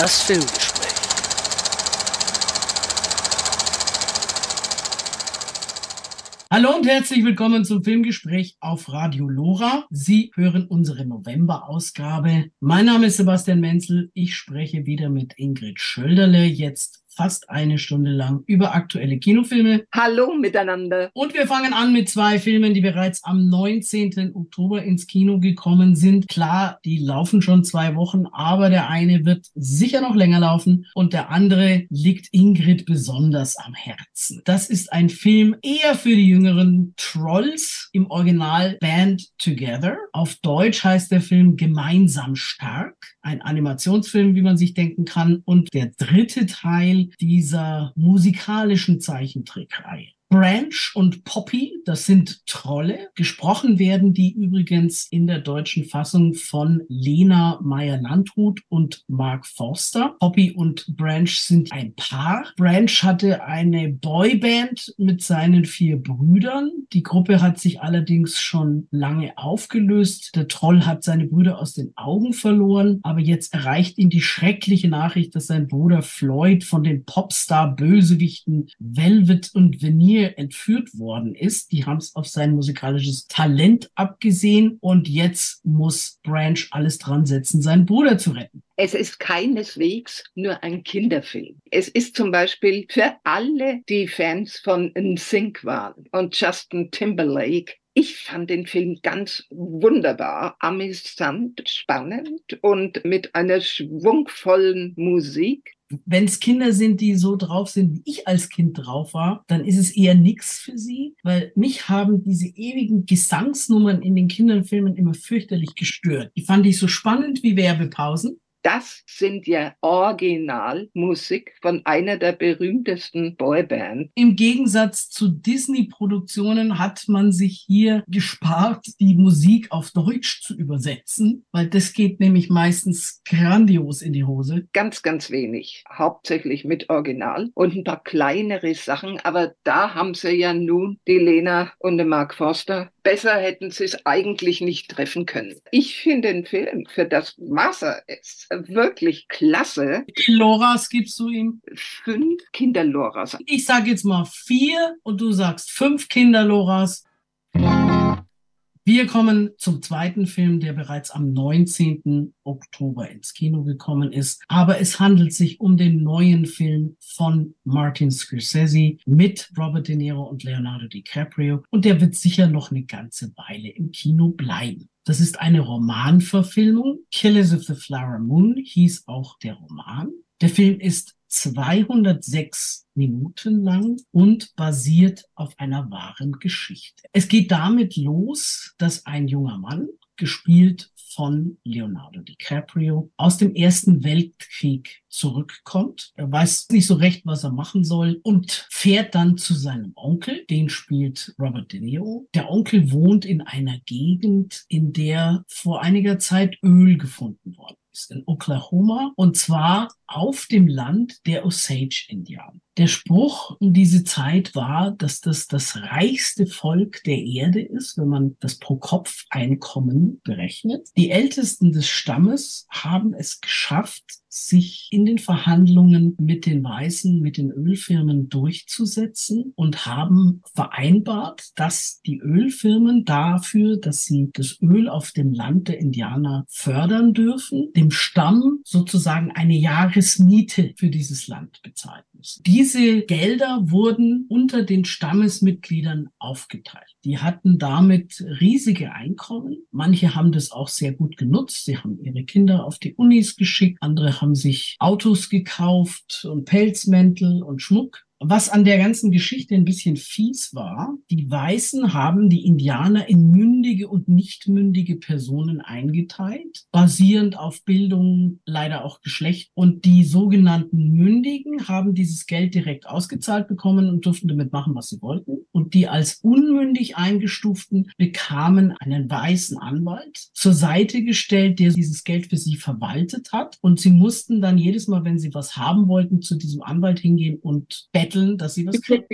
Das Filmgespräch. Hallo und herzlich willkommen zum Filmgespräch auf Radio Lora. Sie hören unsere November-Ausgabe. Mein Name ist Sebastian Menzel. Ich spreche wieder mit Ingrid Schölderle, jetzt fast eine Stunde lang über aktuelle Kinofilme. Hallo miteinander. Und wir fangen an mit zwei Filmen, die bereits am 19. Oktober ins Kino gekommen sind. Klar, die laufen schon zwei Wochen, aber der eine wird sicher noch länger laufen und der andere liegt Ingrid besonders am Herzen. Das ist ein Film eher für die jüngeren Trolls im Original Band Together. Auf Deutsch heißt der Film Gemeinsam stark. Ein Animationsfilm, wie man sich denken kann. Und der dritte Teil dieser musikalischen Zeichentrickreihe. Branch und Poppy, das sind Trolle. Gesprochen werden die übrigens in der deutschen Fassung von Lena Meyer-Landrut und Mark Forster. Poppy und Branch sind ein Paar. Branch hatte eine Boyband mit seinen vier Brüdern. Die Gruppe hat sich allerdings schon lange aufgelöst. Der Troll hat seine Brüder aus den Augen verloren, aber jetzt erreicht ihn die schreckliche Nachricht, dass sein Bruder Floyd von den Popstar-Bösewichten Velvet und Veneer Familie entführt worden ist. Die haben es auf sein musikalisches Talent abgesehen und jetzt muss Branch alles dran setzen, seinen Bruder zu retten. Es ist keineswegs nur ein Kinderfilm. Es ist zum Beispiel für alle, die Fans von NSYNC waren und Justin Timberlake ich fand den Film ganz wunderbar, amüsant, spannend und mit einer schwungvollen Musik wenn es Kinder sind, die so drauf sind, wie ich als Kind drauf war, dann ist es eher nichts für sie, weil mich haben diese ewigen Gesangsnummern in den Kinderfilmen immer fürchterlich gestört. Die fand ich so spannend wie Werbepausen das sind ja Originalmusik von einer der berühmtesten Boybands. Im Gegensatz zu Disney-Produktionen hat man sich hier gespart, die Musik auf Deutsch zu übersetzen, weil das geht nämlich meistens grandios in die Hose. Ganz, ganz wenig. Hauptsächlich mit Original und ein paar kleinere Sachen, aber da haben sie ja nun die Lena und den Mark Forster Besser hätten sie es eigentlich nicht treffen können. Ich finde den Film für das Wasser ist wirklich klasse. Wie viele Loras gibst du ihm? Fünf Kinderloras. Ich sage jetzt mal vier und du sagst fünf Kinderloras. Wir kommen zum zweiten Film, der bereits am 19. Oktober ins Kino gekommen ist. Aber es handelt sich um den neuen Film von Martin Scorsese mit Robert De Niro und Leonardo DiCaprio. Und der wird sicher noch eine ganze Weile im Kino bleiben. Das ist eine Romanverfilmung. Killers of the Flower Moon hieß auch der Roman. Der Film ist 206 Minuten lang und basiert auf einer wahren Geschichte. Es geht damit los, dass ein junger Mann, gespielt von Leonardo DiCaprio, aus dem Ersten Weltkrieg zurückkommt. Er weiß nicht so recht, was er machen soll und fährt dann zu seinem Onkel, den spielt Robert De Niro. Der Onkel wohnt in einer Gegend, in der vor einiger Zeit Öl gefunden worden ist, in Oklahoma, und zwar auf dem Land der Osage-Indianer. Der Spruch in diese Zeit war, dass das das reichste Volk der Erde ist, wenn man das Pro-Kopf-Einkommen berechnet. Die Ältesten des Stammes haben es geschafft, sich in den Verhandlungen mit den Weißen, mit den Ölfirmen durchzusetzen und haben vereinbart, dass die Ölfirmen dafür, dass sie das Öl auf dem Land der Indianer fördern dürfen, dem Stamm sozusagen eine Jahresmiete für dieses Land bezahlen müssen. Diese Gelder wurden unter den Stammesmitgliedern aufgeteilt. Die hatten damit riesige Einkommen. Manche haben das auch sehr gut genutzt. Sie haben ihre Kinder auf die Unis geschickt. Andere haben sich Autos gekauft und Pelzmäntel und Schmuck. Was an der ganzen Geschichte ein bisschen fies war, die Weißen haben die Indianer in mündige und nicht mündige Personen eingeteilt, basierend auf Bildung, leider auch Geschlecht. Und die sogenannten Mündigen haben dieses Geld direkt ausgezahlt bekommen und durften damit machen, was sie wollten. Und die als unmündig eingestuften bekamen einen weißen Anwalt zur Seite gestellt, der dieses Geld für sie verwaltet hat. Und sie mussten dann jedes Mal, wenn sie was haben wollten, zu diesem Anwalt hingehen und betteln betteln, dass sie was kriegen.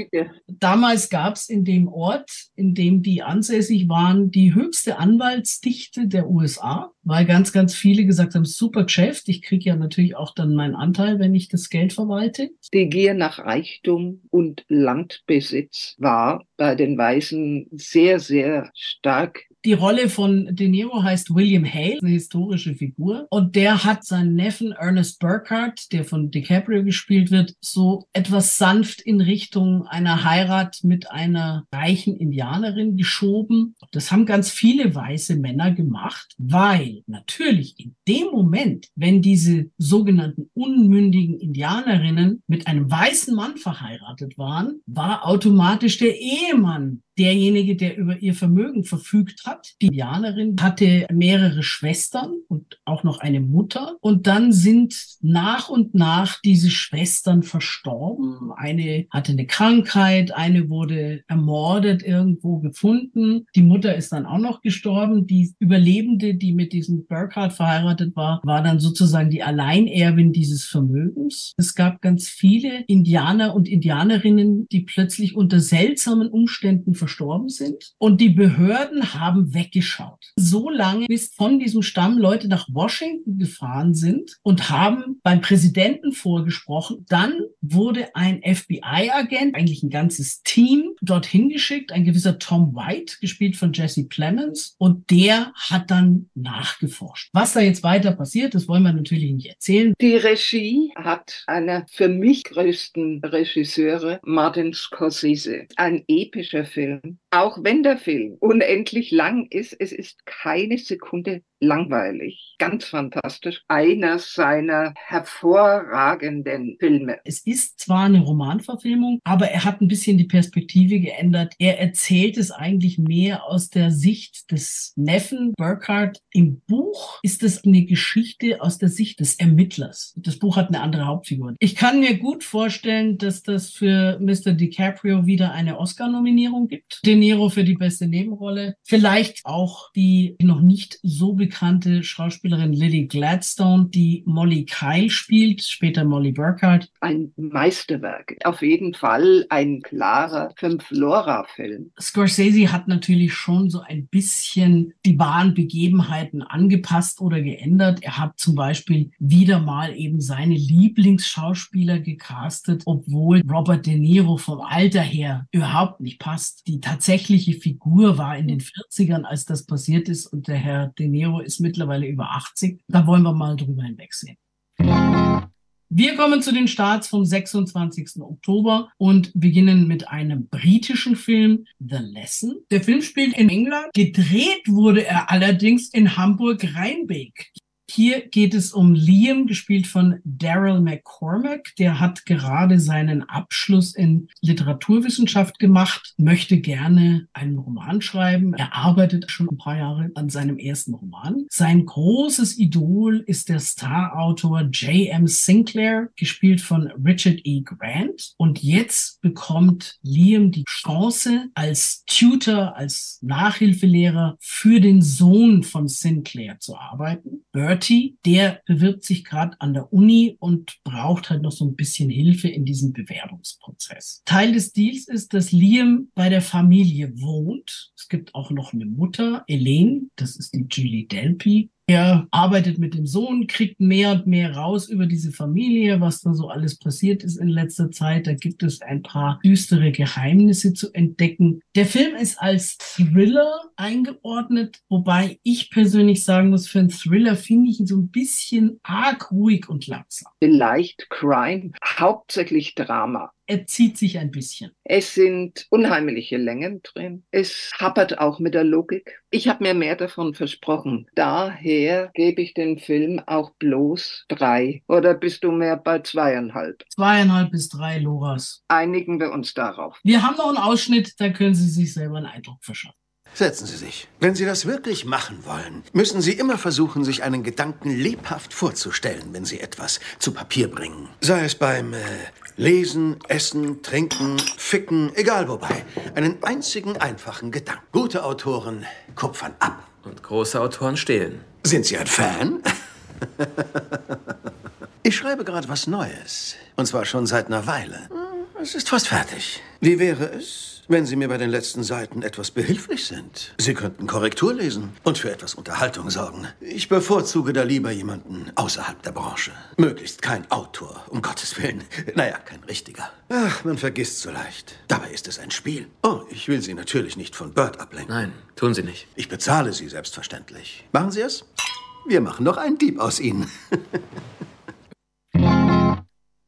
Damals gab es in dem Ort, in dem die ansässig waren, die höchste Anwaltsdichte der USA, weil ganz, ganz viele gesagt haben, super Geschäft, ich kriege ja natürlich auch dann meinen Anteil, wenn ich das Geld verwalte. Die Gier nach Reichtum und Landbesitz war bei den Weißen sehr, sehr stark die Rolle von De Niro heißt William Hale, eine historische Figur. Und der hat seinen Neffen Ernest Burkhardt, der von DiCaprio gespielt wird, so etwas sanft in Richtung einer Heirat mit einer reichen Indianerin geschoben. Das haben ganz viele weiße Männer gemacht, weil natürlich in dem Moment, wenn diese sogenannten unmündigen Indianerinnen mit einem weißen Mann verheiratet waren, war automatisch der Ehemann derjenige, der über ihr Vermögen verfügt hat. Die Indianerin hatte mehrere Schwestern und auch noch eine Mutter. Und dann sind nach und nach diese Schwestern verstorben. Eine hatte eine Krankheit, eine wurde ermordet, irgendwo gefunden. Die Mutter ist dann auch noch gestorben. Die Überlebende, die mit diesem Burkhardt verheiratet war, war dann sozusagen die Alleinerbin dieses Vermögens. Es gab ganz viele Indianer und Indianerinnen, die plötzlich unter seltsamen Umständen verstorben sind. Und die Behörden haben weggeschaut. So lange, bis von diesem Stamm Leute nach Washington gefahren sind und haben beim Präsidenten vorgesprochen. Dann wurde ein FBI-Agent, eigentlich ein ganzes Team, dorthin geschickt, ein gewisser Tom White, gespielt von Jesse Plemons. Und der hat dann nachgeforscht. Was da jetzt weiter passiert, das wollen wir natürlich nicht erzählen. Die Regie hat einer für mich größten Regisseure, Martin Scorsese. Ein epischer Film Film. Auch wenn der Film unendlich lang ist, es ist keine Sekunde langweilig. Ganz fantastisch. Einer seiner hervorragenden Filme. Es ist zwar eine Romanverfilmung, aber er hat ein bisschen die Perspektive geändert. Er erzählt es eigentlich mehr aus der Sicht des Neffen Burkhardt. Im Buch ist es eine Geschichte aus der Sicht des Ermittlers. Das Buch hat eine andere Hauptfigur. Ich kann mir gut vorstellen, dass das für Mr. DiCaprio wieder eine Oscar-Nominierung gibt. De Niro für die beste Nebenrolle. Vielleicht auch die noch nicht so bekannte Schauspielerin Lily Gladstone, die Molly Kyle spielt, später Molly Burkhardt. Ein Meisterwerk. Auf jeden Fall ein klarer Fünf-Lora-Film. Scorsese hat natürlich schon so ein bisschen die wahren Begebenheiten angepasst oder geändert. Er hat zum Beispiel wieder mal eben seine Lieblingsschauspieler gecastet, obwohl Robert De Niro vom Alter her überhaupt nicht passt. Die tatsächliche Figur war in den 40ern, als das passiert ist und der Herr De Niro ist mittlerweile über 80. Da wollen wir mal drüber hinwegsehen. Wir kommen zu den Starts vom 26. Oktober und beginnen mit einem britischen Film, The Lesson. Der Film spielt in England. Gedreht wurde er allerdings in Hamburg-Rheinbeek. Hier geht es um Liam, gespielt von Daryl McCormack. Der hat gerade seinen Abschluss in Literaturwissenschaft gemacht, möchte gerne einen Roman schreiben. Er arbeitet schon ein paar Jahre an seinem ersten Roman. Sein großes Idol ist der Starautor J.M. Sinclair, gespielt von Richard E. Grant. Und jetzt bekommt Liam die Chance, als Tutor, als Nachhilfelehrer für den Sohn von Sinclair zu arbeiten. Bert Bertie, der bewirbt sich gerade an der Uni und braucht halt noch so ein bisschen Hilfe in diesem Bewerbungsprozess. Teil des Deals ist, dass Liam bei der Familie wohnt. Es gibt auch noch eine Mutter, Elaine, das ist die Julie Delpy, er arbeitet mit dem Sohn, kriegt mehr und mehr raus über diese Familie, was da so alles passiert ist in letzter Zeit. Da gibt es ein paar düstere Geheimnisse zu entdecken. Der Film ist als Thriller eingeordnet, wobei ich persönlich sagen muss, für einen Thriller finde ich ihn so ein bisschen arg ruhig und langsam. Vielleicht Crime, hauptsächlich Drama er zieht sich ein bisschen. Es sind unheimliche Längen drin. Es happert auch mit der Logik. Ich habe mir mehr davon versprochen. Daher gebe ich den Film auch bloß drei. Oder bist du mehr bei zweieinhalb? Zweieinhalb bis drei, Loras. Einigen wir uns darauf. Wir haben noch einen Ausschnitt, da können Sie sich selber einen Eindruck verschaffen. Setzen Sie sich. Wenn Sie das wirklich machen wollen, müssen Sie immer versuchen, sich einen Gedanken lebhaft vorzustellen, wenn Sie etwas zu Papier bringen. Sei es beim äh, Lesen, Essen, Trinken, Ficken, egal wobei. Einen einzigen einfachen Gedanken. Gute Autoren kupfern ab. Und große Autoren stehlen. Sind Sie ein Fan? ich schreibe gerade was Neues. Und zwar schon seit einer Weile. es ist fast fertig. Wie wäre es, wenn Sie mir bei den letzten Seiten etwas behilflich sind? Sie könnten Korrektur lesen und für etwas Unterhaltung sorgen. Ich bevorzuge da lieber jemanden außerhalb der Branche. Möglichst kein Autor, um Gottes Willen. Naja, kein richtiger. Ach, man vergisst so leicht. Dabei ist es ein Spiel. Oh, ich will Sie natürlich nicht von Bird ablenken. Nein, tun Sie nicht. Ich bezahle Sie selbstverständlich. Machen Sie es? Wir machen noch einen Dieb aus Ihnen.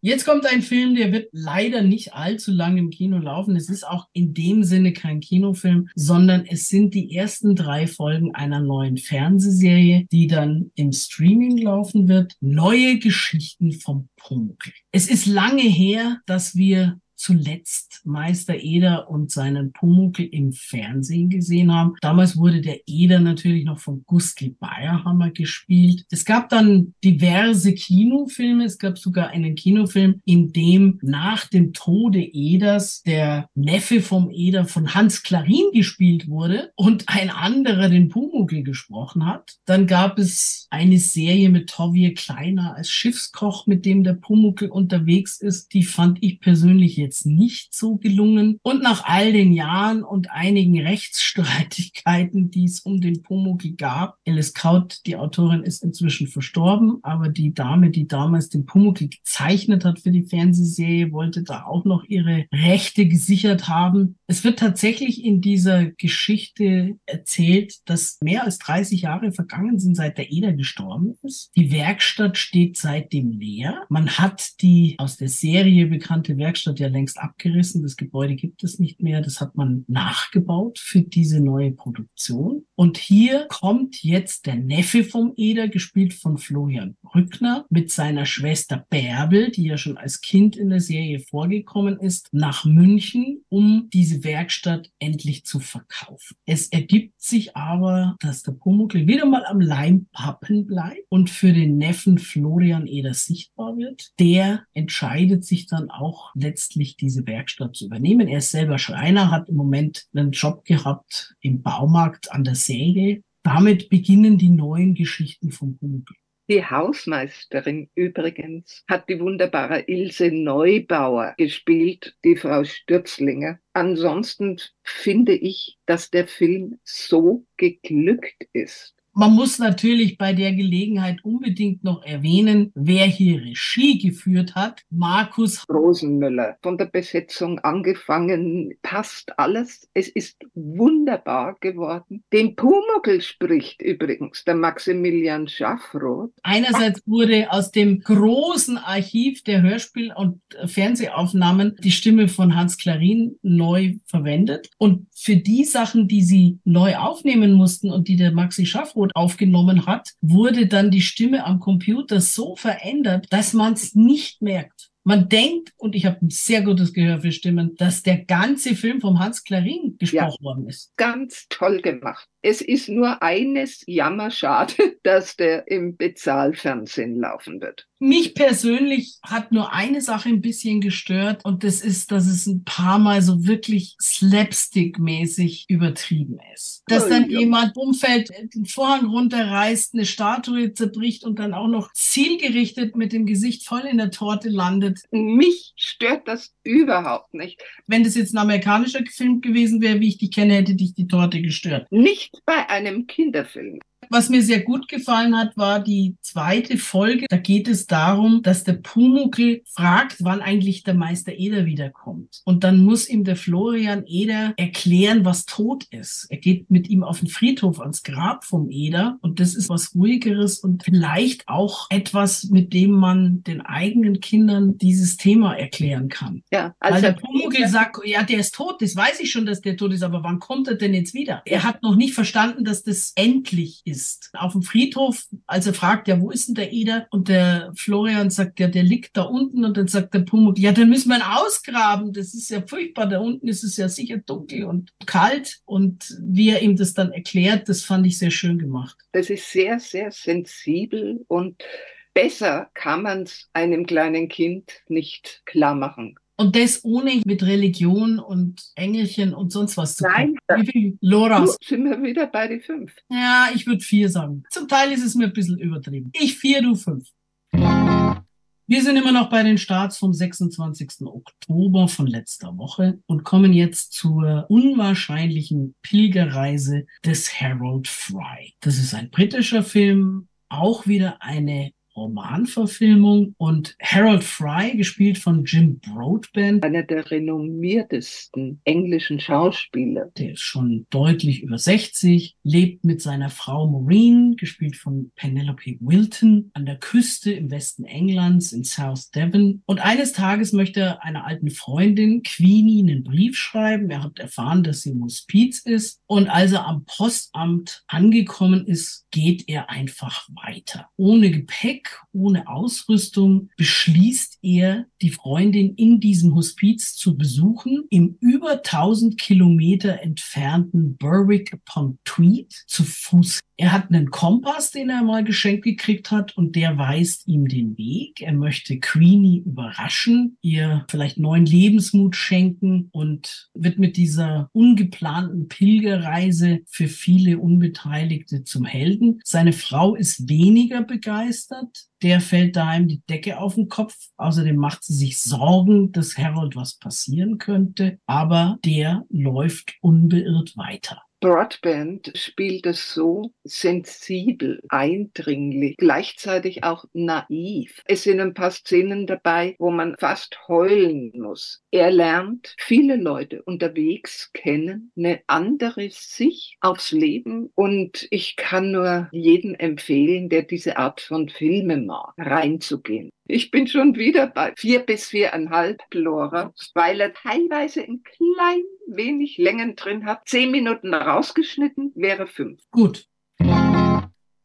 Jetzt kommt ein Film, der wird leider nicht allzu lange im Kino laufen. Es ist auch in dem Sinne kein Kinofilm, sondern es sind die ersten drei Folgen einer neuen Fernsehserie, die dann im Streaming laufen wird. Neue Geschichten vom Pumuckl. Es ist lange her, dass wir zuletzt Meister Eder und seinen Pumuckl im Fernsehen gesehen haben. Damals wurde der Eder natürlich noch von Gustl Bayerhammer gespielt. Es gab dann diverse Kinofilme. Es gab sogar einen Kinofilm, in dem nach dem Tode Eders der Neffe vom Eder von Hans Klarin gespielt wurde und ein anderer den Pumuckl gesprochen hat. Dann gab es eine Serie mit Tovie Kleiner als Schiffskoch, mit dem der Pumuckl unterwegs ist. Die fand ich persönlich jetzt nicht so gelungen. Und nach all den Jahren und einigen Rechtsstreitigkeiten, die es um den Pumuckl gab, Alice Kaut, die Autorin, ist inzwischen verstorben, aber die Dame, die damals den Pumuckl gezeichnet hat für die Fernsehserie, wollte da auch noch ihre Rechte gesichert haben. Es wird tatsächlich in dieser Geschichte erzählt, dass mehr als 30 Jahre vergangen sind, seit der Eder gestorben ist. Die Werkstatt steht seitdem leer. Man hat die aus der Serie bekannte Werkstatt ja längst abgerissen. Das Gebäude gibt es nicht mehr. Das hat man nachgebaut für diese neue Produktion. Und hier kommt jetzt der Neffe vom Eder, gespielt von Florian Brückner, mit seiner Schwester Bärbel, die ja schon als Kind in der Serie vorgekommen ist, nach München, um diese Werkstatt endlich zu verkaufen. Es ergibt sich aber, dass der Pumuckl wieder mal am Leimpappen bleibt und für den Neffen Florian Eder sichtbar wird. Der entscheidet sich dann auch letztlich diese Werkstatt zu übernehmen. Er ist selber Schreiner, hat im Moment einen Job gehabt im Baumarkt an der Säge. Damit beginnen die neuen Geschichten vom Pumuckl. Die Hausmeisterin übrigens hat die wunderbare Ilse Neubauer gespielt, die Frau Stürzlinger. Ansonsten finde ich, dass der Film so geglückt ist. Man muss natürlich bei der Gelegenheit unbedingt noch erwähnen, wer hier Regie geführt hat. Markus Rosenmüller. Von der Besetzung angefangen, passt alles. Es ist wunderbar geworden. Den Pumuckl spricht übrigens der Maximilian Schaffroth. Einerseits wurde aus dem großen Archiv der Hörspiel- und Fernsehaufnahmen die Stimme von Hans Klarin neu verwendet. Und für die Sachen, die sie neu aufnehmen mussten und die der Maxi Schaffroth aufgenommen hat, wurde dann die Stimme am Computer so verändert, dass man es nicht merkt. Man denkt, und ich habe ein sehr gutes Gehör für Stimmen, dass der ganze Film vom Hans Klarin gesprochen ja, worden ist. Ganz toll gemacht. Es ist nur eines jammerschade, dass der im Bezahlfernsehen laufen wird. Mich persönlich hat nur eine Sache ein bisschen gestört und das ist, dass es ein paar Mal so wirklich slapstick-mäßig übertrieben ist. Dass oh, dann ja. jemand umfällt, den Vorhang runterreißt, eine Statue zerbricht und dann auch noch zielgerichtet mit dem Gesicht voll in der Torte landet. Mich stört das überhaupt nicht. Wenn das jetzt ein amerikanischer Film gewesen wäre, wie ich dich kenne, hätte dich die Torte gestört. Nicht bei einem Kinderfilm. Was mir sehr gut gefallen hat, war die zweite Folge. Da geht es darum, dass der Pumuckl fragt, wann eigentlich der Meister Eder wiederkommt. Und dann muss ihm der Florian Eder erklären, was tot ist. Er geht mit ihm auf den Friedhof ans Grab vom Eder. Und das ist was ruhigeres und vielleicht auch etwas, mit dem man den eigenen Kindern dieses Thema erklären kann. Ja, also Weil der Pumuckl sagt, ja, der ist tot. Das weiß ich schon, dass der tot ist. Aber wann kommt er denn jetzt wieder? Er hat noch nicht verstanden, dass das endlich ist ist. Auf dem Friedhof, als er fragt, ja, wo ist denn der Eder? Und der Florian sagt, ja, der liegt da unten. Und dann sagt der Pumuckl, ja, dann müssen wir ihn ausgraben. Das ist ja furchtbar. Da unten ist es ja sicher dunkel und kalt. Und wie er ihm das dann erklärt, das fand ich sehr schön gemacht. Das ist sehr, sehr sensibel und besser kann man es einem kleinen Kind nicht klar machen. Und das ohne mit Religion und Engelchen und sonst was zu Nein. Kommen. Wie viel Loras? Sind wir wieder bei den fünf? Ja, ich würde vier sagen. Zum Teil ist es mir ein bisschen übertrieben. Ich vier, du fünf. Wir sind immer noch bei den Starts vom 26. Oktober von letzter Woche und kommen jetzt zur unwahrscheinlichen Pilgerreise des Harold Fry. Das ist ein britischer Film, auch wieder eine Romanverfilmung und Harold Fry, gespielt von Jim Broadbent. Einer der renommiertesten englischen Schauspieler. Der ist schon deutlich über 60, lebt mit seiner Frau Maureen, gespielt von Penelope Wilton, an der Küste im Westen Englands in South Devon. Und eines Tages möchte er einer alten Freundin, Queenie, einen Brief schreiben. Er hat erfahren, dass sie im Hospiz ist. Und als er am Postamt angekommen ist, geht er einfach weiter. Ohne Gepäck ohne Ausrüstung beschließt er, die Freundin in diesem Hospiz zu besuchen, im über 1000 Kilometer entfernten Berwick upon Tweed zu Fuß. Er hat einen Kompass, den er mal geschenkt gekriegt hat und der weist ihm den Weg. Er möchte Queenie überraschen, ihr vielleicht neuen Lebensmut schenken und wird mit dieser ungeplanten Pilgerreise für viele Unbeteiligte zum Helden. Seine Frau ist weniger begeistert der fällt daheim die Decke auf den Kopf. Außerdem macht sie sich Sorgen, dass Harold was passieren könnte, aber der läuft unbeirrt weiter. Broadband spielt es so sensibel, eindringlich, gleichzeitig auch naiv. Es sind ein paar Szenen dabei, wo man fast heulen muss. Er lernt viele Leute unterwegs kennen, eine andere Sicht aufs Leben und ich kann nur jedem empfehlen, der diese Art von Filme mag, reinzugehen. Ich bin schon wieder bei vier bis viereinhalb Lora, weil er teilweise ein klein wenig Längen drin hat. Zehn Minuten rausgeschnitten wäre fünf. Gut.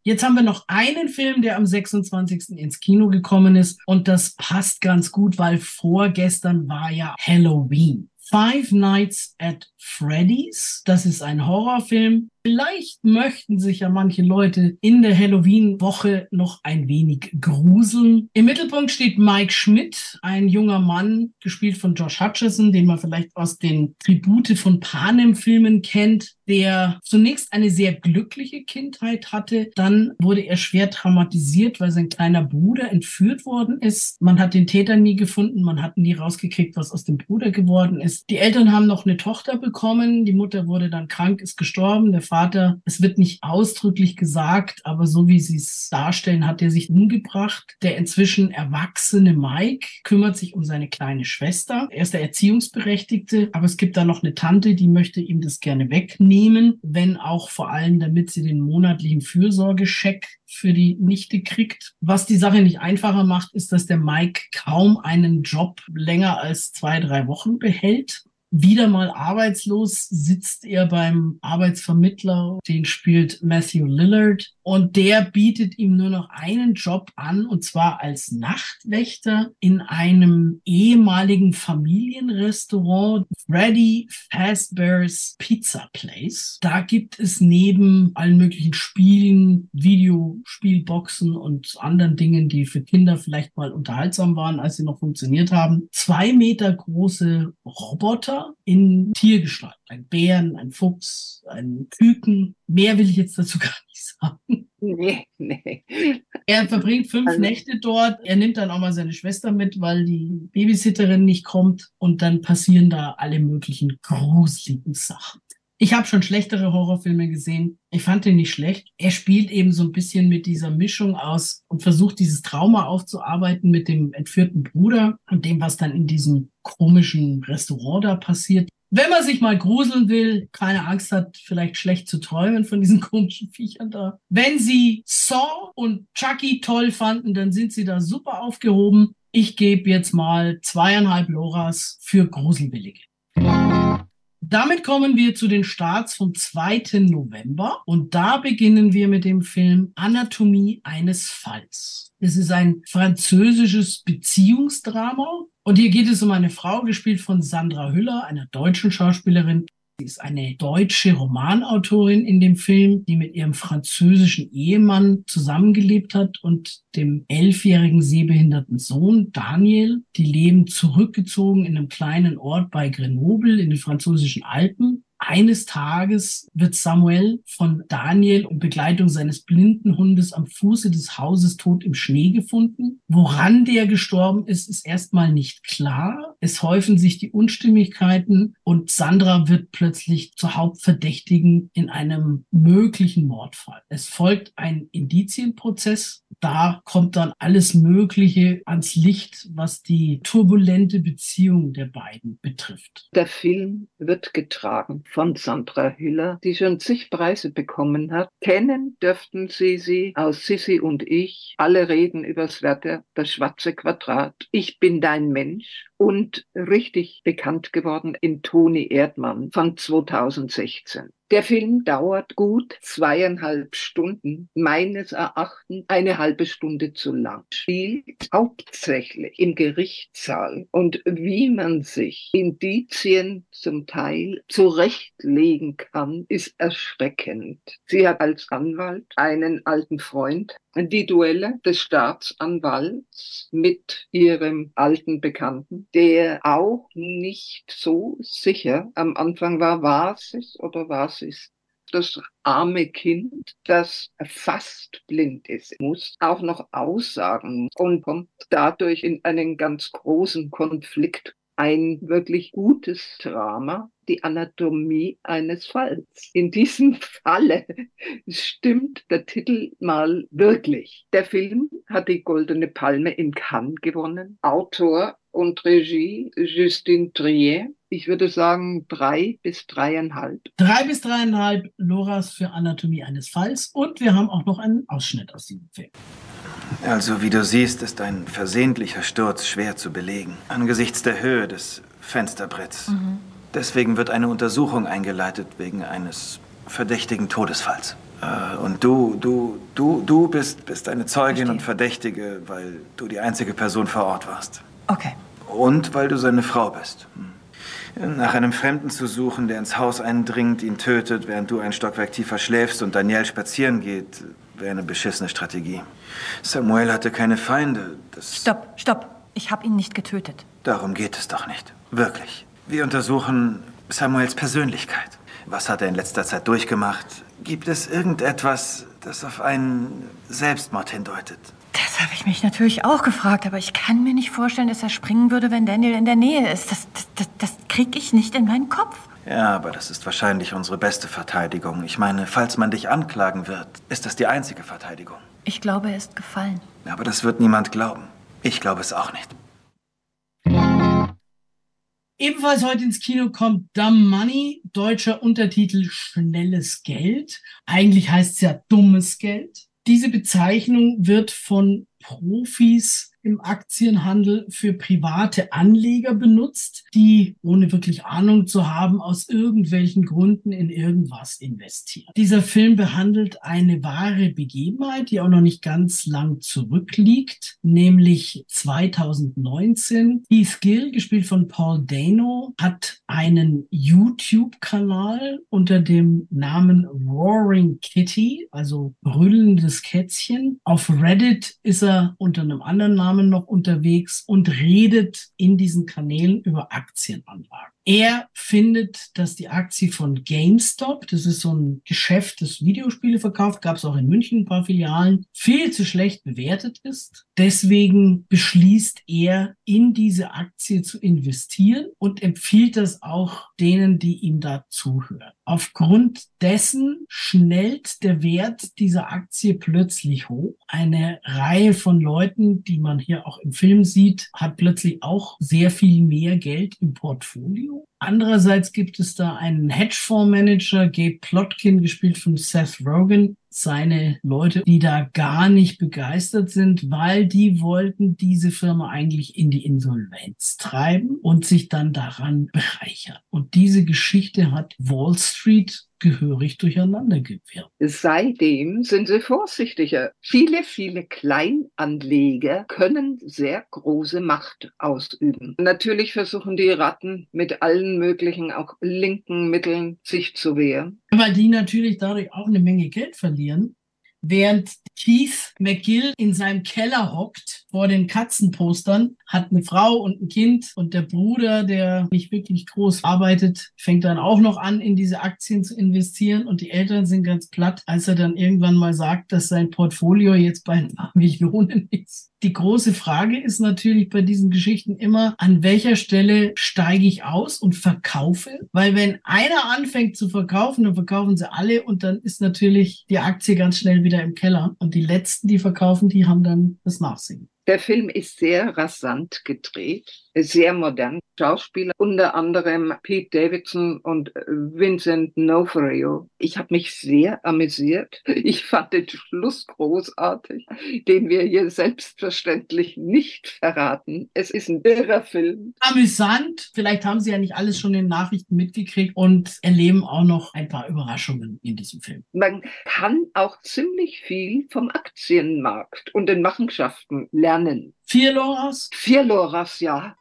Jetzt haben wir noch einen Film, der am 26. ins Kino gekommen ist und das passt ganz gut, weil vorgestern war ja Halloween. Five Nights at Freddy's. Das ist ein Horrorfilm. Vielleicht möchten sich ja manche Leute in der Halloween-Woche noch ein wenig gruseln. Im Mittelpunkt steht Mike Schmidt, ein junger Mann, gespielt von Josh Hutcherson, den man vielleicht aus den Tribute von Panem-Filmen kennt, der zunächst eine sehr glückliche Kindheit hatte. Dann wurde er schwer traumatisiert, weil sein kleiner Bruder entführt worden ist. Man hat den Täter nie gefunden, man hat nie rausgekriegt, was aus dem Bruder geworden ist. Die Eltern haben noch eine Tochter bekommen, die Mutter wurde dann krank, ist gestorben, der Vater, es wird nicht ausdrücklich gesagt, aber so wie sie es darstellen, hat er sich umgebracht. Der inzwischen erwachsene Mike kümmert sich um seine kleine Schwester. Er ist der Erziehungsberechtigte, aber es gibt da noch eine Tante, die möchte ihm das gerne wegnehmen, wenn auch vor allem, damit sie den monatlichen Fürsorgescheck für die Nichte kriegt. Was die Sache nicht einfacher macht, ist, dass der Mike kaum einen Job länger als zwei, drei Wochen behält wieder mal arbeitslos sitzt er beim Arbeitsvermittler, den spielt Matthew Lillard und der bietet ihm nur noch einen Job an und zwar als Nachtwächter in einem ehemaligen Familienrestaurant, Freddy Fazbear's Pizza Place. Da gibt es neben allen möglichen Spielen, Videospielboxen und anderen Dingen, die für Kinder vielleicht mal unterhaltsam waren, als sie noch funktioniert haben, zwei Meter große Roboter in Tiergestalt. Ein Bären, ein Fuchs, ein Küken. Mehr will ich jetzt dazu gar nicht sagen. Nee, nee. Er verbringt fünf also, Nächte dort. Er nimmt dann auch mal seine Schwester mit, weil die Babysitterin nicht kommt. Und dann passieren da alle möglichen gruseligen Sachen. Ich habe schon schlechtere Horrorfilme gesehen. Ich fand den nicht schlecht. Er spielt eben so ein bisschen mit dieser Mischung aus und versucht dieses Trauma aufzuarbeiten mit dem entführten Bruder und dem, was dann in diesem komischen Restaurant da passiert. Wenn man sich mal gruseln will, keine Angst hat, vielleicht schlecht zu träumen von diesen komischen Viechern da. Wenn Sie Saw und Chucky toll fanden, dann sind Sie da super aufgehoben. Ich gebe jetzt mal zweieinhalb Loras für Gruselwillige. Damit kommen wir zu den Starts vom 2. November und da beginnen wir mit dem Film Anatomie eines Falls. Es ist ein französisches Beziehungsdrama und hier geht es um eine Frau, gespielt von Sandra Hüller, einer deutschen Schauspielerin, Sie ist eine deutsche Romanautorin in dem Film, die mit ihrem französischen Ehemann zusammengelebt hat und dem elfjährigen sehbehinderten Sohn Daniel. Die leben zurückgezogen in einem kleinen Ort bei Grenoble in den französischen Alpen. Eines Tages wird Samuel von Daniel und Begleitung seines blinden Hundes am Fuße des Hauses tot im Schnee gefunden. Woran der gestorben ist, ist erstmal nicht klar. Es häufen sich die Unstimmigkeiten und Sandra wird plötzlich zur Hauptverdächtigen in einem möglichen Mordfall. Es folgt ein Indizienprozess. Da kommt dann alles Mögliche ans Licht, was die turbulente Beziehung der beiden betrifft. Der Film wird getragen von Sandra Hüller, die schon zig Preise bekommen hat. Kennen dürften Sie sie aus Sissi und ich. Alle reden übers Wetter, das schwarze Quadrat. Ich bin dein Mensch und richtig bekannt geworden in Toni Erdmann von 2016. Der Film dauert gut zweieinhalb Stunden, meines Erachtens eine halbe Stunde zu lang. Spielt hauptsächlich im Gerichtssaal und wie man sich Indizien zum Teil zurechtlegen kann, ist erschreckend. Sie hat als Anwalt einen alten Freund, die Duelle des Staatsanwalts mit ihrem alten Bekannten, der auch nicht so sicher am Anfang war, war es oder war es das arme Kind, das fast blind ist, muss auch noch aussagen und kommt dadurch in einen ganz großen Konflikt ein wirklich gutes Drama, die Anatomie eines Falls. In diesem Falle stimmt der Titel mal wirklich. Der Film hat die Goldene Palme in Cannes gewonnen. Autor und Regie Justine Trier. Ich würde sagen drei bis dreieinhalb. Drei bis dreieinhalb Loras für Anatomie eines Falls. Und wir haben auch noch einen Ausschnitt aus diesem Film. Also, wie du siehst, ist ein versehentlicher Sturz schwer zu belegen. Angesichts der Höhe des Fensterbretts. Mhm. Deswegen wird eine Untersuchung eingeleitet wegen eines verdächtigen Todesfalls. Äh, und du, du, du, du bist, bist eine Zeugin Verstehe. und Verdächtige, weil du die einzige Person vor Ort warst. Okay. Und weil du seine Frau bist. Nach einem Fremden zu suchen, der ins Haus eindringt, ihn tötet, während du ein Stockwerk tiefer schläfst und Daniel spazieren geht, wäre eine beschissene Strategie. Samuel hatte keine Feinde. Das stopp, stopp. Ich habe ihn nicht getötet. Darum geht es doch nicht. Wirklich. Wir untersuchen Samuels Persönlichkeit. Was hat er in letzter Zeit durchgemacht? Gibt es irgendetwas, das auf einen Selbstmord hindeutet? Das habe ich mich natürlich auch gefragt, aber ich kann mir nicht vorstellen, dass er springen würde, wenn Daniel in der Nähe ist. Das, das, das, das kriege ich nicht in meinen Kopf. Ja, aber das ist wahrscheinlich unsere beste Verteidigung. Ich meine, falls man dich anklagen wird, ist das die einzige Verteidigung. Ich glaube, er ist gefallen. Aber das wird niemand glauben. Ich glaube es auch nicht. Ebenfalls heute ins Kino kommt Dumb Money, deutscher Untertitel Schnelles Geld. Eigentlich heißt es ja dummes Geld. Diese Bezeichnung wird von Profis im Aktienhandel für private Anleger benutzt, die, ohne wirklich Ahnung zu haben, aus irgendwelchen Gründen in irgendwas investieren. Dieser Film behandelt eine wahre Begebenheit, die auch noch nicht ganz lang zurückliegt, nämlich 2019. Heath Gill, gespielt von Paul Dano, hat einen YouTube-Kanal unter dem Namen Roaring Kitty, also brüllendes Kätzchen. Auf Reddit ist er unter einem anderen Namen Namen noch unterwegs und redet in diesen Kanälen über Aktienanlagen. Er findet, dass die Aktie von GameStop, das ist so ein Geschäft, das Videospiele verkauft, gab es auch in München ein paar Filialen, viel zu schlecht bewertet ist. Deswegen beschließt er, in diese Aktie zu investieren und empfiehlt das auch denen, die ihm da zuhören. Aufgrund dessen schnellt der Wert dieser Aktie plötzlich hoch. Eine Reihe von Leuten, die man hier auch im Film sieht, hat plötzlich auch sehr viel mehr Geld im Portfolio. Andererseits gibt es da einen Hedgefondsmanager, Gabe Plotkin, gespielt von Seth Rogen, seine Leute, die da gar nicht begeistert sind, weil die wollten diese Firma eigentlich in die Insolvenz treiben und sich dann daran bereichern. Und diese Geschichte hat Wall Street gehörig durcheinander gewirrt. Seitdem sind sie vorsichtiger. Viele, viele Kleinanleger können sehr große Macht ausüben. Natürlich versuchen die Ratten mit allen möglichen, auch linken Mitteln sich zu wehren. Weil die natürlich dadurch auch eine Menge Geld verlieren. Während Keith McGill in seinem Keller hockt vor den Katzenpostern, hat eine Frau und ein Kind und der Bruder, der nicht wirklich groß arbeitet, fängt dann auch noch an, in diese Aktien zu investieren und die Eltern sind ganz platt, als er dann irgendwann mal sagt, dass sein Portfolio jetzt bei ein paar Millionen ist. Die große Frage ist natürlich bei diesen Geschichten immer, an welcher Stelle steige ich aus und verkaufe? Weil wenn einer anfängt zu verkaufen, dann verkaufen sie alle und dann ist natürlich die Aktie ganz schnell wieder im Keller. Und die letzten, die verkaufen, die haben dann das Nachsehen. Der Film ist sehr rasant gedreht, sehr modern. Schauspieler, unter anderem Pete Davidson und Vincent Noferio. Ich habe mich sehr amüsiert. Ich fand den Schluss großartig, den wir hier selbstverständlich nicht verraten. Es ist ein irrer Film. Amüsant. Vielleicht haben Sie ja nicht alles schon in den Nachrichten mitgekriegt und erleben auch noch ein paar Überraschungen in diesem Film. Man kann auch ziemlich viel vom Aktienmarkt und den Machenschaften lernen. Vier Loras? Vier Loras, ja.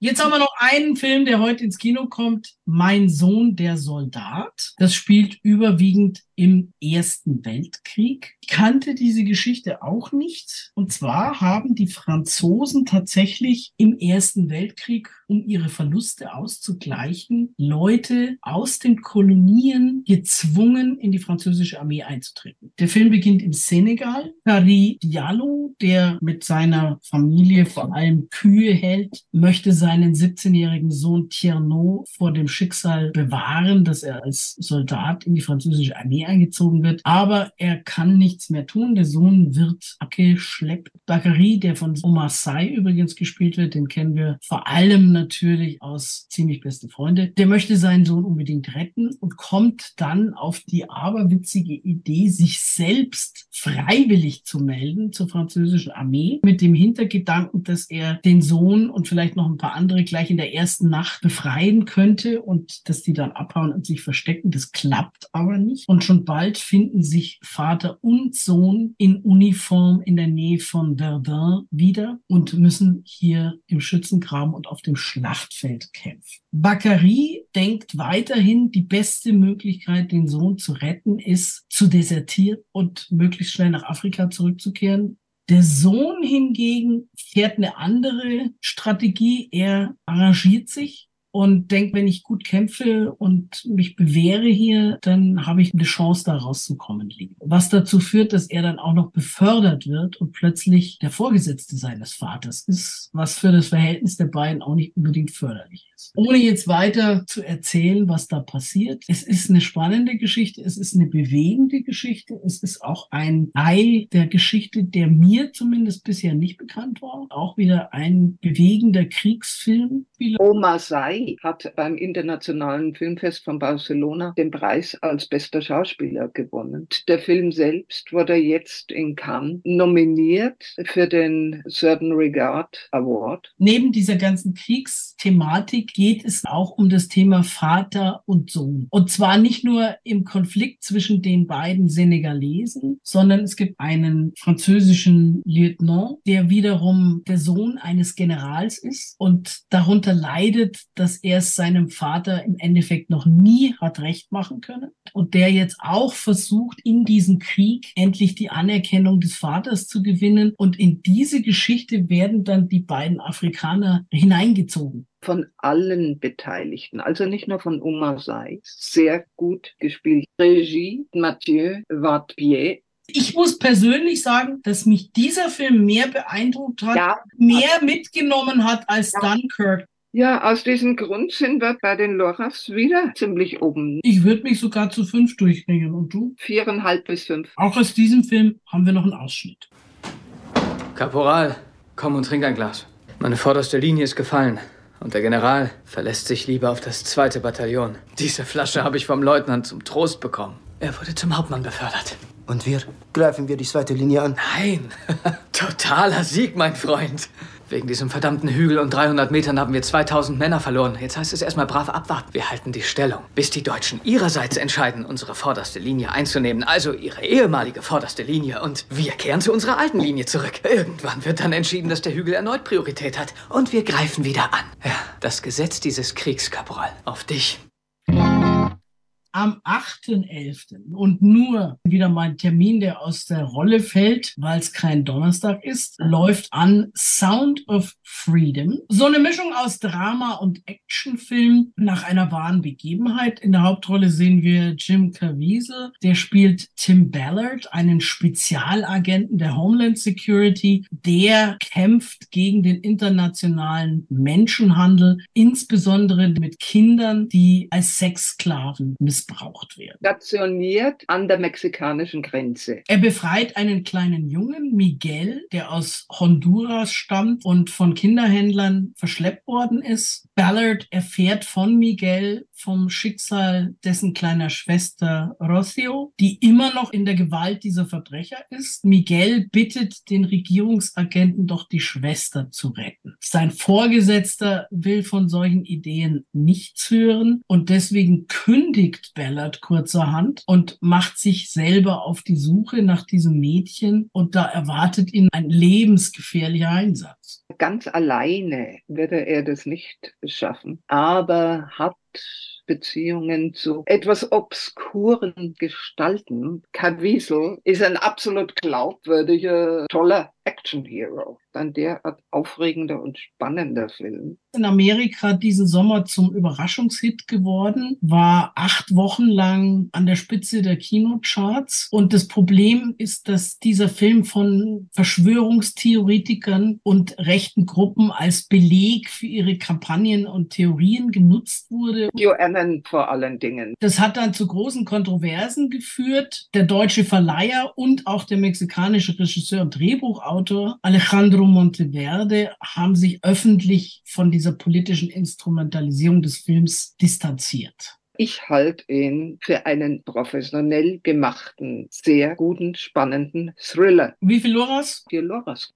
Jetzt haben wir noch einen Film, der heute ins Kino kommt. Mein Sohn, der Soldat. Das spielt überwiegend im Ersten Weltkrieg. Ich kannte diese Geschichte auch nicht. Und zwar haben die Franzosen tatsächlich im Ersten Weltkrieg, um ihre Verluste auszugleichen, Leute aus den Kolonien gezwungen, in die französische Armee einzutreten. Der Film beginnt im Senegal. Paris Diallo, der mit seiner Familie vor allem Kühe hält, möchte seinen 17-jährigen Sohn Tierno vor dem Schicksal bewahren, dass er als Soldat in die französische Armee eingezogen wird. Aber er kann nichts mehr tun. Der Sohn wird abgeschleppt. Bakary, der von Omar Sy übrigens gespielt wird, den kennen wir vor allem natürlich aus ziemlich beste Freunde. Der möchte seinen Sohn unbedingt retten und kommt dann auf die aberwitzige Idee, sich selbst freiwillig zu melden zur französischen Armee mit dem Hintergedanken, dass er den Sohn und vielleicht noch ein paar andere gleich in der ersten Nacht befreien könnte und dass die dann abhauen und sich verstecken. Das klappt aber nicht. Und schon bald finden sich Vater und Sohn in Uniform in der Nähe von Verdun wieder und müssen hier im Schützengraben und auf dem Schlachtfeld kämpfen. Bakary denkt weiterhin, die beste Möglichkeit, den Sohn zu retten, ist zu desertieren und möglichst schnell nach Afrika zurückzukehren. Der Sohn hingegen fährt eine andere Strategie. Er arrangiert sich und denkt, wenn ich gut kämpfe und mich bewähre hier, dann habe ich eine Chance, da rauszukommen. Was dazu führt, dass er dann auch noch befördert wird und plötzlich der Vorgesetzte seines Vaters ist, was für das Verhältnis der beiden auch nicht unbedingt förderlich ist. Ohne jetzt weiter zu erzählen, was da passiert. Es ist eine spannende Geschichte, es ist eine bewegende Geschichte, es ist auch ein Teil der Geschichte, der mir zumindest bisher nicht bekannt war. Auch wieder ein bewegender Kriegsfilm. Oma Sei hat beim Internationalen Filmfest von Barcelona den Preis als bester Schauspieler gewonnen. Der Film selbst wurde jetzt in Cannes nominiert für den Certain Regard Award. Neben dieser ganzen Kriegsthematik geht es auch um das Thema Vater und Sohn. Und zwar nicht nur im Konflikt zwischen den beiden Senegalesen, sondern es gibt einen französischen Lieutenant, der wiederum der Sohn eines Generals ist und darunter leidet, dass er es seinem Vater im Endeffekt noch nie hat recht machen können und der jetzt auch versucht, in diesem Krieg endlich die Anerkennung des Vaters zu gewinnen. Und in diese Geschichte werden dann die beiden Afrikaner hineingezogen von allen Beteiligten, also nicht nur von Oma Seix, sehr gut gespielt. Regie Mathieu Vartpied. Ich muss persönlich sagen, dass mich dieser Film mehr beeindruckt hat, ja. mehr mitgenommen hat als ja. Dunkirk. Ja, aus diesem Grund sind wir bei den Loras wieder ziemlich oben. Ich würde mich sogar zu fünf durchbringen. Und du? Viereinhalb bis fünf. Auch aus diesem Film haben wir noch einen Ausschnitt. Kaporal, komm und trink ein Glas. Meine vorderste Linie ist gefallen. Und der General verlässt sich lieber auf das zweite Bataillon. Diese Flasche habe ich vom Leutnant zum Trost bekommen. Er wurde zum Hauptmann befördert. Und wir? Greifen wir die zweite Linie an? Nein. Totaler Sieg, mein Freund. Wegen diesem verdammten Hügel und 300 Metern haben wir 2000 Männer verloren. Jetzt heißt es erstmal brav abwarten. Wir halten die Stellung, bis die Deutschen ihrerseits entscheiden, unsere vorderste Linie einzunehmen. Also ihre ehemalige vorderste Linie. Und wir kehren zu unserer alten Linie zurück. Irgendwann wird dann entschieden, dass der Hügel erneut Priorität hat. Und wir greifen wieder an. Ja, das Gesetz dieses Kriegs, Kapral. Auf dich. Am 8.11. und nur wieder mein Termin, der aus der Rolle fällt, weil es kein Donnerstag ist, läuft an Sound of Freedom. So eine Mischung aus Drama und Actionfilm nach einer wahren Begebenheit. In der Hauptrolle sehen wir Jim Caviezel, der spielt Tim Ballard, einen Spezialagenten der Homeland Security, der kämpft gegen den internationalen Menschenhandel, insbesondere mit Kindern, die als Sexsklaven missbraucht werden. Stationiert an der mexikanischen Grenze. Er befreit einen kleinen Jungen, Miguel, der aus Honduras stammt und von Kinderhändlern verschleppt worden ist. Ballard erfährt von Miguel vom Schicksal dessen kleiner Schwester Rocio, die immer noch in der Gewalt dieser Verbrecher ist. Miguel bittet den Regierungsagenten doch die Schwester zu retten. Sein Vorgesetzter will von solchen Ideen nichts hören und deswegen kündigt Ballard kurzerhand und macht sich selber auf die Suche nach diesem Mädchen und da erwartet ihn ein lebensgefährlicher Einsatz. Ganz alleine würde er das nicht schaffen, aber hat Beziehungen zu etwas obskuren Gestalten. Caviezel ist ein absolut glaubwürdiger, toller Action Hero. Ein derart aufregender und spannender Film. In Amerika diesen Sommer zum Überraschungshit geworden, war acht Wochen lang an der Spitze der Kinocharts. Und das Problem ist, dass dieser Film von Verschwörungstheoretikern und rechten Gruppen als Beleg für ihre Kampagnen und Theorien genutzt wurde. QAnon vor allen Dingen. Das hat dann zu großen Kontroversen geführt. Der deutsche Verleiher und auch der mexikanische Regisseur und Drehbuchautor Alejandro Monteverde haben sich öffentlich von dieser politischen Instrumentalisierung des Films distanziert. Ich halte ihn für einen professionell gemachten, sehr guten, spannenden Thriller. Wie viel Loras? Vier Loras.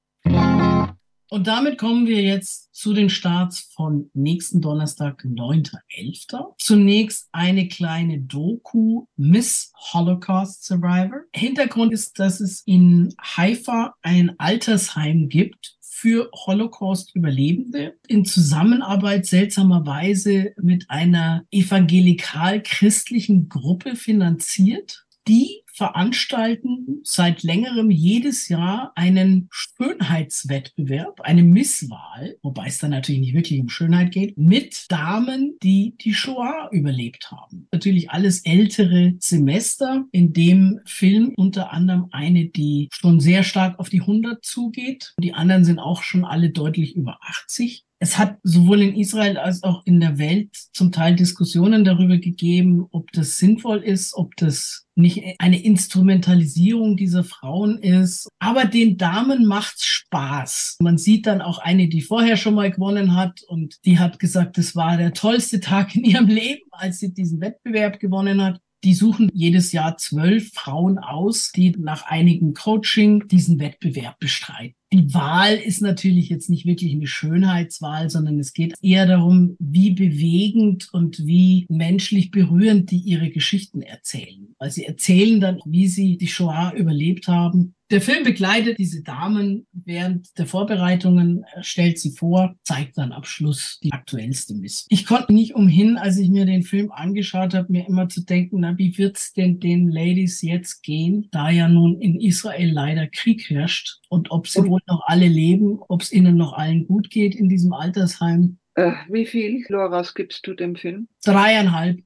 Und damit kommen wir jetzt zu den Starts von nächsten Donnerstag, 9.11. Zunächst eine kleine Doku, Miss Holocaust Survivor. Hintergrund ist, dass es in Haifa ein Altersheim gibt für Holocaust-Überlebende in Zusammenarbeit seltsamerweise mit einer evangelikal-christlichen Gruppe finanziert. Die veranstalten seit längerem jedes Jahr einen Schönheitswettbewerb, eine Misswahl, wobei es dann natürlich nicht wirklich um Schönheit geht, mit Damen, die die Shoah überlebt haben. Natürlich alles ältere Semester. In dem Film unter anderem eine, die schon sehr stark auf die 100 zugeht. Die anderen sind auch schon alle deutlich über 80. Es hat sowohl in Israel als auch in der Welt zum Teil Diskussionen darüber gegeben, ob das sinnvoll ist, ob das nicht eine Instrumentalisierung dieser Frauen ist. Aber den Damen macht's Spaß. Man sieht dann auch eine, die vorher schon mal gewonnen hat und die hat gesagt, das war der tollste Tag in ihrem Leben, als sie diesen Wettbewerb gewonnen hat. Die suchen jedes Jahr zwölf Frauen aus, die nach einigem Coaching diesen Wettbewerb bestreiten. Die Wahl ist natürlich jetzt nicht wirklich eine Schönheitswahl, sondern es geht eher darum, wie bewegend und wie menschlich berührend die ihre Geschichten erzählen. Weil sie erzählen dann, wie sie die Shoah überlebt haben der Film begleitet diese Damen während der Vorbereitungen, stellt sie vor, zeigt dann am Schluss die aktuellste Miss. Ich konnte nicht umhin, als ich mir den Film angeschaut habe, mir immer zu denken, na, wie wird's denn den Ladies jetzt gehen, da ja nun in Israel leider Krieg herrscht und ob sie wohl noch alle leben, ob es ihnen noch allen gut geht in diesem Altersheim. Äh, wie viel Loras gibst du dem Film? Dreieinhalb.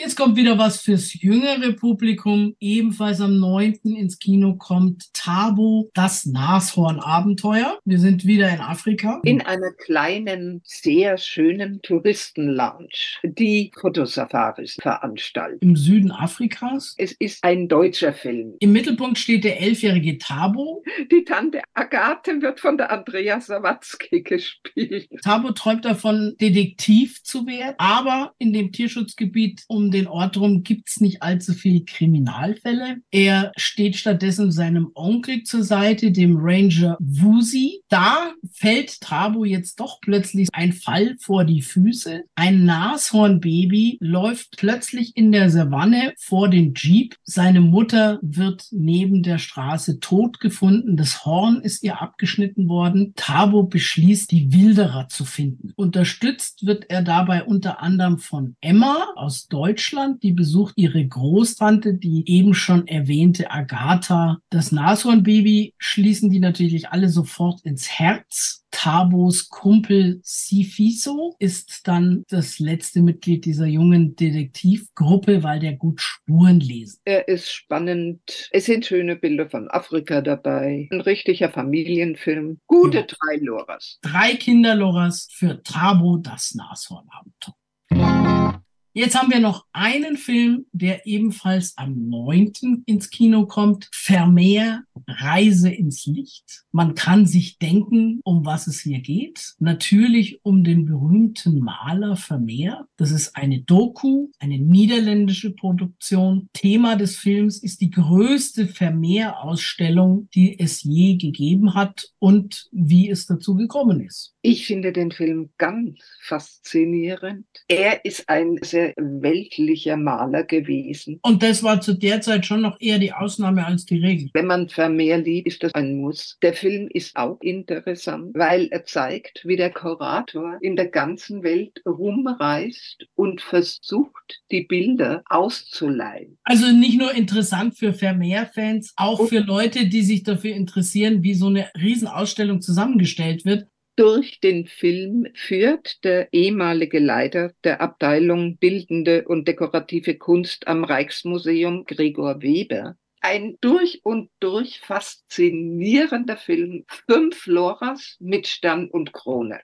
Jetzt kommt wieder was fürs jüngere Publikum. Ebenfalls am 9. ins Kino kommt Tabo, das Nashorn-Abenteuer. Wir sind wieder in Afrika. In einer kleinen, sehr schönen Touristenlounge, die Fotosafaris veranstaltet. Im Süden Afrikas. Es ist ein deutscher Film. Im Mittelpunkt steht der elfjährige Tabo. Die Tante Agathe wird von der Andrea Sawatzki gespielt. Tabo träumt davon, Detektiv zu werden, aber in dem Tierschutzgebiet um den Ort rum gibt's nicht allzu viele Kriminalfälle. Er steht stattdessen seinem Onkel zur Seite, dem Ranger Wusi. Da fällt Trabo jetzt doch plötzlich ein Fall vor die Füße. Ein Nashornbaby läuft plötzlich in der Savanne vor den Jeep. Seine Mutter wird neben der Straße tot gefunden. Das Horn ist ihr abgeschnitten worden. Tabo beschließt, die Wilderer zu finden. Unterstützt wird er dabei unter anderem von Emma aus Deutschland Deutschland. Die besucht ihre Großtante, die eben schon erwähnte Agatha. Das Nashornbaby schließen die natürlich alle sofort ins Herz. Tabos Kumpel Sifiso ist dann das letzte Mitglied dieser jungen Detektivgruppe, weil der gut Spuren lesen. Er ist spannend. Es sind schöne Bilder von Afrika dabei. Ein richtiger Familienfilm. Gute ja. drei Loras. Drei Kinderloras für Tabo, das Nashornabenteuer. Jetzt haben wir noch einen Film, der ebenfalls am 9. ins Kino kommt. Vermeer Reise ins Licht. Man kann sich denken, um was es hier geht. Natürlich um den berühmten Maler Vermeer. Das ist eine Doku, eine niederländische Produktion. Thema des Films ist die größte Vermeer-Ausstellung, die es je gegeben hat und wie es dazu gekommen ist. Ich finde den Film ganz faszinierend. Er ist ein sehr weltlicher Maler gewesen. Und das war zu der Zeit schon noch eher die Ausnahme als die Regel. Wenn man Vermeer liebt, ist das ein Muss. Der Film ist auch interessant, weil er zeigt, wie der Kurator in der ganzen Welt rumreist und versucht, die Bilder auszuleihen. Also nicht nur interessant für Vermeer-Fans, auch für Leute, die sich dafür interessieren, wie so eine Riesenausstellung zusammengestellt wird durch den Film führt der ehemalige Leiter der Abteilung Bildende und Dekorative Kunst am Rijksmuseum, Gregor Weber, ein durch und durch faszinierender Film. Fünf Loras mit Stern und Krone.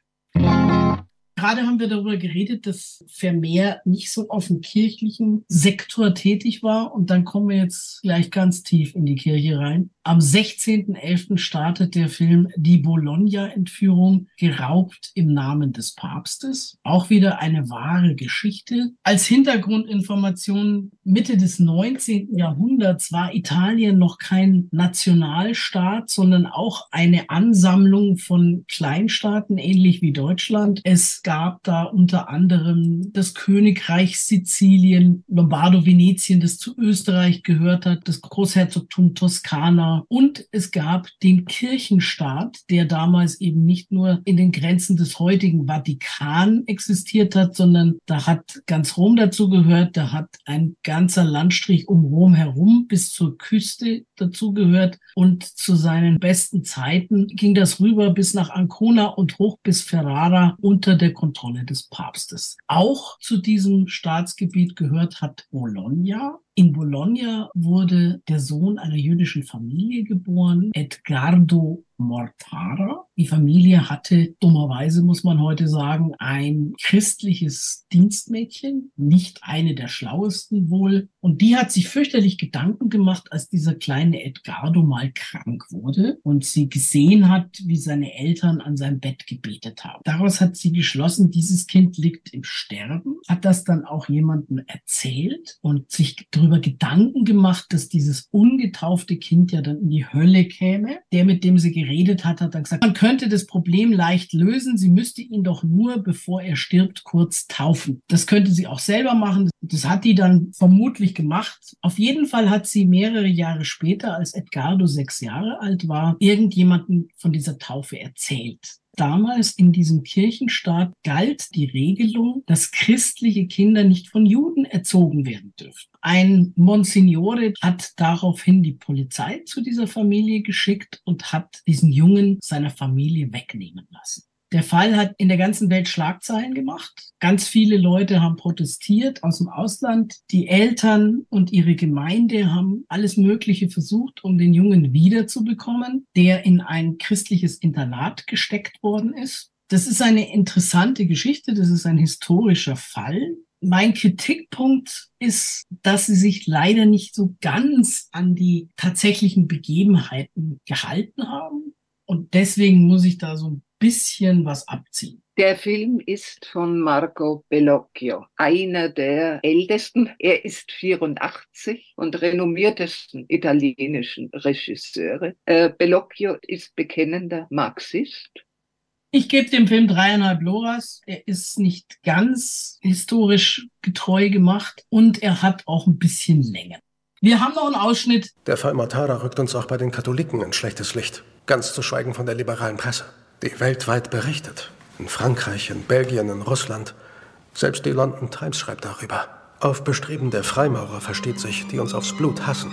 Gerade haben wir darüber geredet, dass Vermeer nicht so auf dem kirchlichen Sektor tätig war. Und dann kommen wir jetzt gleich ganz tief in die Kirche rein. Am 16.11. startet der Film Die Bologna-Entführung, geraubt im Namen des Papstes. Auch wieder eine wahre Geschichte. Als Hintergrundinformation, Mitte des 19. Jahrhunderts war Italien noch kein Nationalstaat, sondern auch eine Ansammlung von Kleinstaaten, ähnlich wie Deutschland. Es gab da unter anderem das Königreich Sizilien, Lombardo-Venetien, das zu Österreich gehört hat, das Großherzogtum Toskana, und es gab den Kirchenstaat, der damals eben nicht nur in den Grenzen des heutigen Vatikan existiert hat, sondern da hat ganz Rom dazu gehört, da hat ein ganzer Landstrich um Rom herum bis zur Küste dazu gehört. Und zu seinen besten Zeiten ging das rüber bis nach Ancona und hoch bis Ferrara unter der Kontrolle des Papstes. Auch zu diesem Staatsgebiet gehört hat Bologna, in Bologna wurde der Sohn einer jüdischen Familie geboren, Edgardo Mortara. Die Familie hatte, dummerweise muss man heute sagen, ein christliches Dienstmädchen, nicht eine der schlauesten wohl. Und die hat sich fürchterlich Gedanken gemacht, als dieser kleine Edgardo mal krank wurde und sie gesehen hat, wie seine Eltern an seinem Bett gebetet haben. Daraus hat sie geschlossen, dieses Kind liegt im Sterben, hat das dann auch jemandem erzählt und sich darüber Gedanken gemacht, dass dieses ungetaufte Kind ja dann in die Hölle käme. Der, mit dem sie geredet hat, hat dann gesagt, man könnte das Problem leicht lösen. Sie müsste ihn doch nur, bevor er stirbt, kurz taufen. Das könnte sie auch selber machen. Das hat die dann vermutlich gemacht. Auf jeden Fall hat sie mehrere Jahre später, als Edgardo sechs Jahre alt war, irgendjemanden von dieser Taufe erzählt. Damals in diesem Kirchenstaat galt die Regelung, dass christliche Kinder nicht von Juden erzogen werden dürfen. Ein Monsignore hat daraufhin die Polizei zu dieser Familie geschickt und hat diesen Jungen seiner Familie wegnehmen lassen. Der Fall hat in der ganzen Welt Schlagzeilen gemacht. Ganz viele Leute haben protestiert aus dem Ausland. Die Eltern und ihre Gemeinde haben alles Mögliche versucht, um den Jungen wiederzubekommen, der in ein christliches Internat gesteckt worden ist. Das ist eine interessante Geschichte. Das ist ein historischer Fall. Mein Kritikpunkt ist, dass sie sich leider nicht so ganz an die tatsächlichen Begebenheiten gehalten haben. Und deswegen muss ich da so ein bisschen was abziehen. Der Film ist von Marco Bellocchio, einer der ältesten. Er ist 84 und renommiertesten italienischen Regisseure. Äh, Bellocchio ist bekennender Marxist. Ich gebe dem Film dreieinhalb Loras. Er ist nicht ganz historisch getreu gemacht und er hat auch ein bisschen Länge. Wir haben noch einen Ausschnitt. Der Fall Matara rückt uns auch bei den Katholiken in schlechtes Licht. Ganz zu schweigen von der liberalen Presse die weltweit berichtet. In Frankreich, in Belgien, in Russland. Selbst die London Times schreibt darüber. Auf Bestreben der Freimaurer versteht sich, die uns aufs Blut hassen.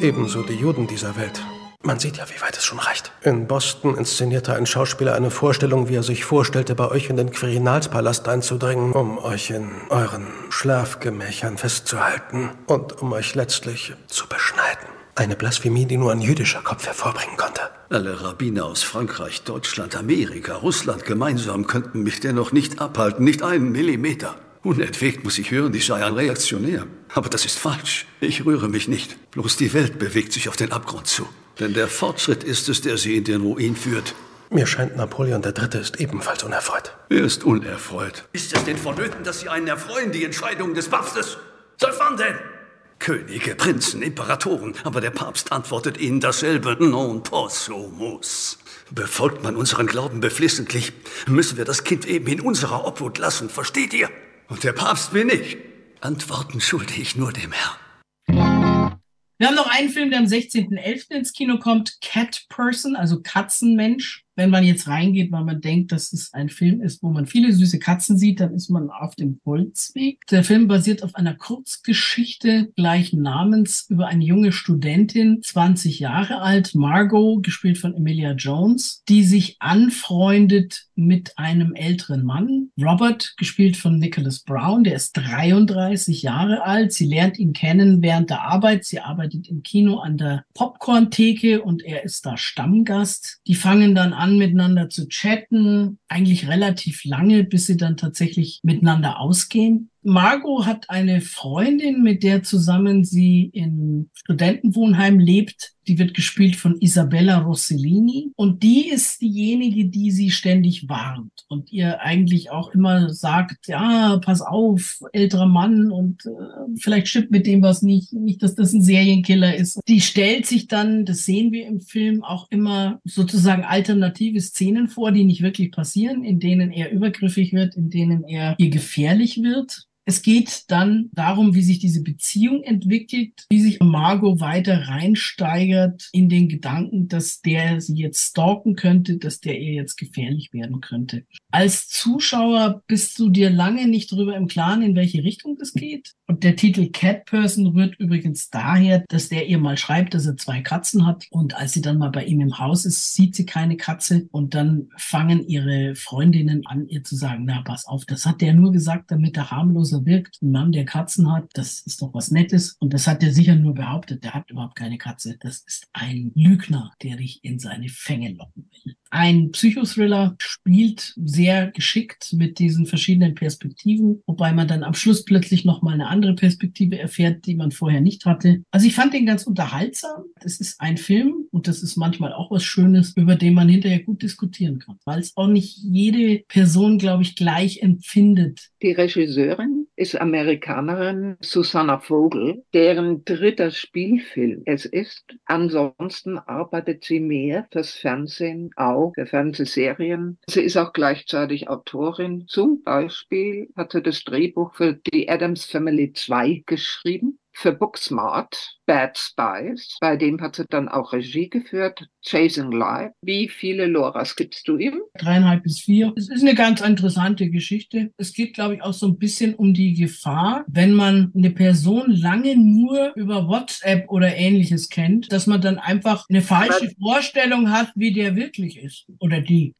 Ebenso die Juden dieser Welt. Man sieht ja, wie weit es schon reicht. In Boston inszenierte ein Schauspieler eine Vorstellung, wie er sich vorstellte, bei euch in den Quirinalspalast einzudringen, um euch in euren Schlafgemächern festzuhalten und um euch letztlich zu beschneiden. Eine Blasphemie, die nur ein jüdischer Kopf hervorbringen konnte. Alle Rabbiner aus Frankreich, Deutschland, Amerika, Russland gemeinsam könnten mich dennoch nicht abhalten, nicht einen Millimeter. Unentwegt muss ich hören, ich sei ein Reaktionär. Aber das ist falsch. Ich rühre mich nicht. Bloß die Welt bewegt sich auf den Abgrund zu. Denn der Fortschritt ist es, der sie in den Ruin führt. Mir scheint, Napoleon III. ist ebenfalls unerfreut. Er ist unerfreut. Ist es denn vonnöten, dass Sie einen erfreuen, die Entscheidung des Papstes? Seit wann denn? Könige, Prinzen, Imperatoren, aber der Papst antwortet ihnen dasselbe. Non possumus. Befolgt man unseren Glauben beflissentlich, müssen wir das Kind eben in unserer Obhut lassen, versteht ihr? Und der Papst bin ich. Antworten schulde ich nur dem Herrn. Wir haben noch einen Film, der am 16.11. ins Kino kommt, Cat Person, also Katzenmensch wenn man jetzt reingeht, weil man denkt, dass es ein Film ist, wo man viele süße Katzen sieht, dann ist man auf dem Holzweg. Der Film basiert auf einer Kurzgeschichte gleichen Namens über eine junge Studentin, 20 Jahre alt, Margot, gespielt von Emilia Jones, die sich anfreundet mit einem älteren Mann, Robert, gespielt von Nicholas Brown, der ist 33 Jahre alt. Sie lernt ihn kennen während der Arbeit. Sie arbeitet im Kino an der Popcorn-Theke und er ist da Stammgast. Die fangen dann an, an, miteinander zu chatten, eigentlich relativ lange, bis sie dann tatsächlich miteinander ausgehen. Margot hat eine Freundin, mit der zusammen sie in Studentenwohnheim lebt. Die wird gespielt von Isabella Rossellini. Und die ist diejenige, die sie ständig warnt und ihr eigentlich auch immer sagt, ja, pass auf, älterer Mann und äh, vielleicht stimmt mit dem was nicht, nicht, dass das ein Serienkiller ist. Die stellt sich dann, das sehen wir im Film, auch immer sozusagen alternative Szenen vor, die nicht wirklich passieren, in denen er übergriffig wird, in denen er ihr gefährlich wird. Es geht dann darum, wie sich diese Beziehung entwickelt, wie sich Margot weiter reinsteigert in den Gedanken, dass der sie jetzt stalken könnte, dass der ihr jetzt gefährlich werden könnte. Als Zuschauer bist du dir lange nicht darüber im Klaren, in welche Richtung das geht. Und der Titel Cat Person rührt übrigens daher, dass der ihr mal schreibt, dass er zwei Katzen hat. Und als sie dann mal bei ihm im Haus ist, sieht sie keine Katze. Und dann fangen ihre Freundinnen an, ihr zu sagen, na, pass auf, das hat der nur gesagt, damit er harmloser wirkt. Ein Mann, der Katzen hat, das ist doch was Nettes. Und das hat er sicher nur behauptet. Der hat überhaupt keine Katze. Das ist ein Lügner, der dich in seine Fänge locken will. Ein Psychothriller spielt sehr geschickt mit diesen verschiedenen Perspektiven, wobei man dann am Schluss plötzlich nochmal eine andere Perspektive erfährt, die man vorher nicht hatte. Also ich fand den ganz unterhaltsam. Das ist ein Film und das ist manchmal auch was Schönes, über den man hinterher gut diskutieren kann, weil es auch nicht jede Person, glaube ich, gleich empfindet. Die Regisseurin ist Amerikanerin Susanna Vogel, deren dritter Spielfilm es ist. Ansonsten arbeitet sie mehr fürs Fernsehen, auch für Fernsehserien. Sie ist auch gleichzeitig Autorin. Zum Beispiel hat sie das Drehbuch für die Adams Family 2 geschrieben für Booksmart, Bad Spies. Bei dem hat sie dann auch Regie geführt, Chasing Life. Wie viele Loras gibst du ihm? Dreieinhalb bis vier. Es ist eine ganz interessante Geschichte. Es geht, glaube ich, auch so ein bisschen um die Gefahr, wenn man eine Person lange nur über WhatsApp oder ähnliches kennt, dass man dann einfach eine falsche Vorstellung hat, wie der wirklich ist oder die.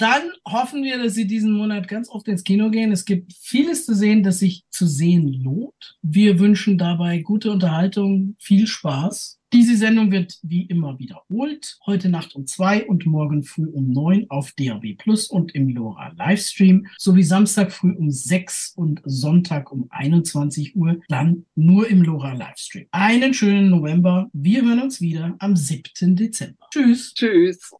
Dann hoffen wir, dass Sie diesen Monat ganz oft ins Kino gehen. Es gibt vieles zu sehen, das sich zu sehen lohnt. Wir wünschen dabei gute Unterhaltung, viel Spaß. Diese Sendung wird wie immer wiederholt. Heute Nacht um zwei und morgen früh um neun auf DAB Plus und im LoRa Livestream sowie Samstag früh um sechs und Sonntag um 21 Uhr dann nur im LoRa Livestream. Einen schönen November. Wir hören uns wieder am 7. Dezember. Tschüss. Tschüss.